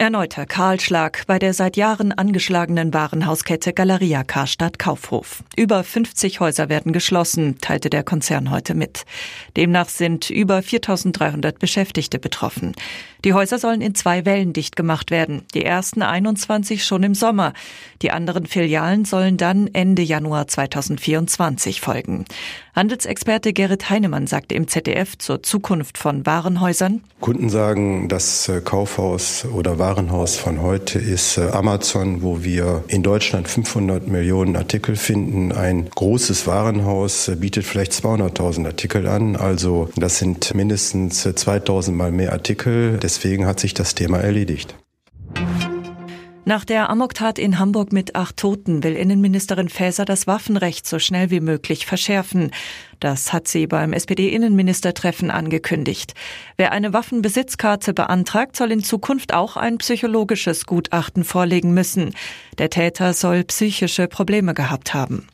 Erneuter Kahlschlag bei der seit Jahren angeschlagenen Warenhauskette Galeria Karstadt Kaufhof. Über 50 Häuser werden geschlossen, teilte der Konzern heute mit. Demnach sind über 4300 Beschäftigte betroffen. Die Häuser sollen in zwei Wellen dicht gemacht werden. Die ersten 21 schon im Sommer. Die anderen Filialen sollen dann Ende Januar 2024 folgen. Handelsexperte Gerrit Heinemann sagte im ZDF zur Zukunft von Warenhäusern. Kunden sagen, das äh, Kaufhaus oder Warenhaus von heute ist äh, Amazon, wo wir in Deutschland 500 Millionen Artikel finden. Ein großes Warenhaus äh, bietet vielleicht 200.000 Artikel an. Also das sind mindestens 2000 mal mehr Artikel. Deswegen hat sich das Thema erledigt. Nach der Amoktat in Hamburg mit acht Toten will Innenministerin Faeser das Waffenrecht so schnell wie möglich verschärfen. Das hat sie beim SPD-Innenministertreffen angekündigt. Wer eine Waffenbesitzkarte beantragt, soll in Zukunft auch ein psychologisches Gutachten vorlegen müssen. Der Täter soll psychische Probleme gehabt haben.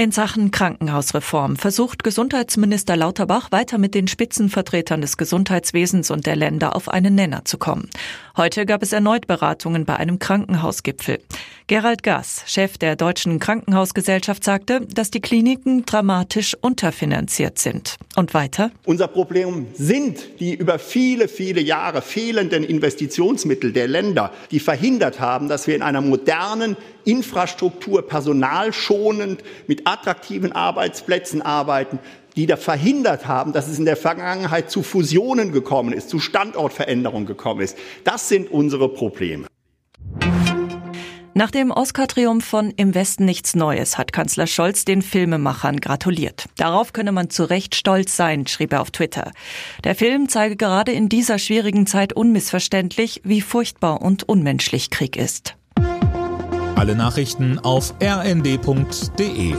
In Sachen Krankenhausreform versucht Gesundheitsminister Lauterbach weiter mit den Spitzenvertretern des Gesundheitswesens und der Länder auf einen Nenner zu kommen. Heute gab es erneut Beratungen bei einem Krankenhausgipfel. Gerald Gass, Chef der Deutschen Krankenhausgesellschaft, sagte, dass die Kliniken dramatisch unterfinanziert sind. Und weiter? Unser Problem sind die über viele, viele Jahre fehlenden Investitionsmittel der Länder, die verhindert haben, dass wir in einer modernen Infrastruktur personalschonend mit attraktiven Arbeitsplätzen arbeiten, die da verhindert haben, dass es in der Vergangenheit zu Fusionen gekommen ist, zu Standortveränderungen gekommen ist. Das sind unsere Probleme. Nach dem Oscar-Triumph von Im Westen nichts Neues hat Kanzler Scholz den Filmemachern gratuliert. Darauf könne man zu Recht stolz sein, schrieb er auf Twitter. Der Film zeige gerade in dieser schwierigen Zeit unmissverständlich, wie furchtbar und unmenschlich Krieg ist. Alle Nachrichten auf rnd.de